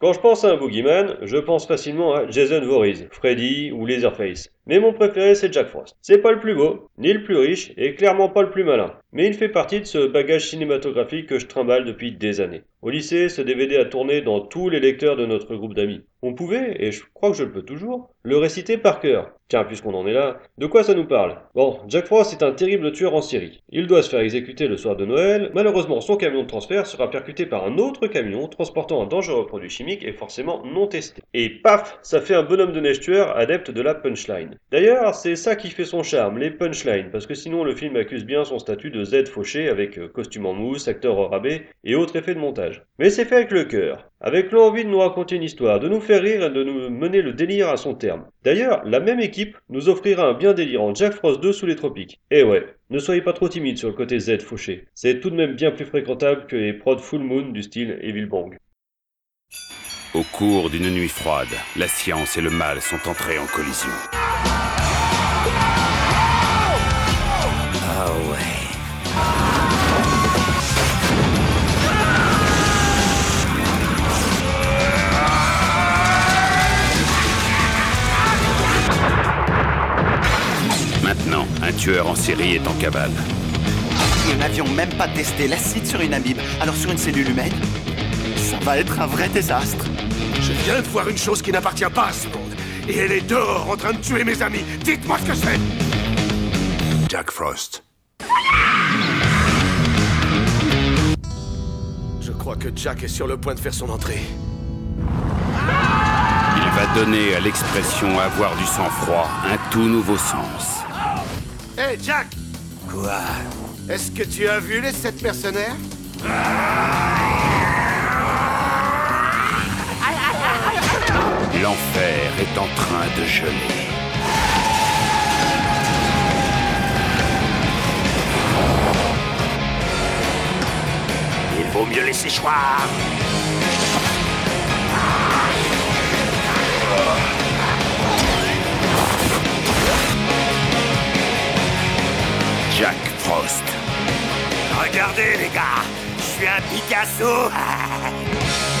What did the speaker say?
Quand je pense à un boogeyman, je pense facilement à Jason Voorhees, Freddy ou Leatherface. Mais mon préféré c'est Jack Frost. C'est pas le plus beau, ni le plus riche, et clairement pas le plus malin. Mais il fait partie de ce bagage cinématographique que je trimballe depuis des années. Au lycée, ce DVD a tourné dans tous les lecteurs de notre groupe d'amis. On pouvait, et je crois que je le peux toujours, le réciter par cœur. Tiens, puisqu'on en est là, de quoi ça nous parle? Bon, Jack Frost est un terrible tueur en série. Il doit se faire exécuter le soir de Noël. Malheureusement, son camion de transfert sera percuté par un autre camion transportant un dangereux produit chimique et forcément non testé. Et paf, ça fait un bonhomme de neige tueur adepte de la punchline. D'ailleurs, c'est ça qui fait son charme, les punchlines, parce que sinon le film accuse bien son statut de Z fauché avec euh, costume en mousse, acteur au rabais et autres effets de montage. Mais c'est fait avec le cœur, avec l'envie de nous raconter une histoire, de nous faire rire et de nous mener le délire à son terme. D'ailleurs, la même équipe nous offrira un bien délirant Jack Frost 2 sous les tropiques. Et ouais, ne soyez pas trop timide sur le côté Z fauché, c'est tout de même bien plus fréquentable que les prods Full Moon du style Evil Bang. Au cours d'une nuit froide, la science et le mal sont entrés en collision. Ah ouais. Maintenant, un tueur en série est en cavale. Nous n'avions même pas testé l'acide sur une amibe, alors sur une cellule humaine, ça va être un vrai désastre. Viens de voir une chose qui n'appartient pas à ce monde. Et elle est dehors en train de tuer mes amis. Dites-moi ce que c'est Jack Frost. Je crois que Jack est sur le point de faire son entrée. Il va donner à l'expression avoir du sang-froid un tout nouveau sens. Hé, Jack Quoi? Est-ce que tu as vu les sept mercenaires? Est en train de geler. Il vaut mieux laisser choir. Jack Frost. Regardez, les gars, je suis un Picasso.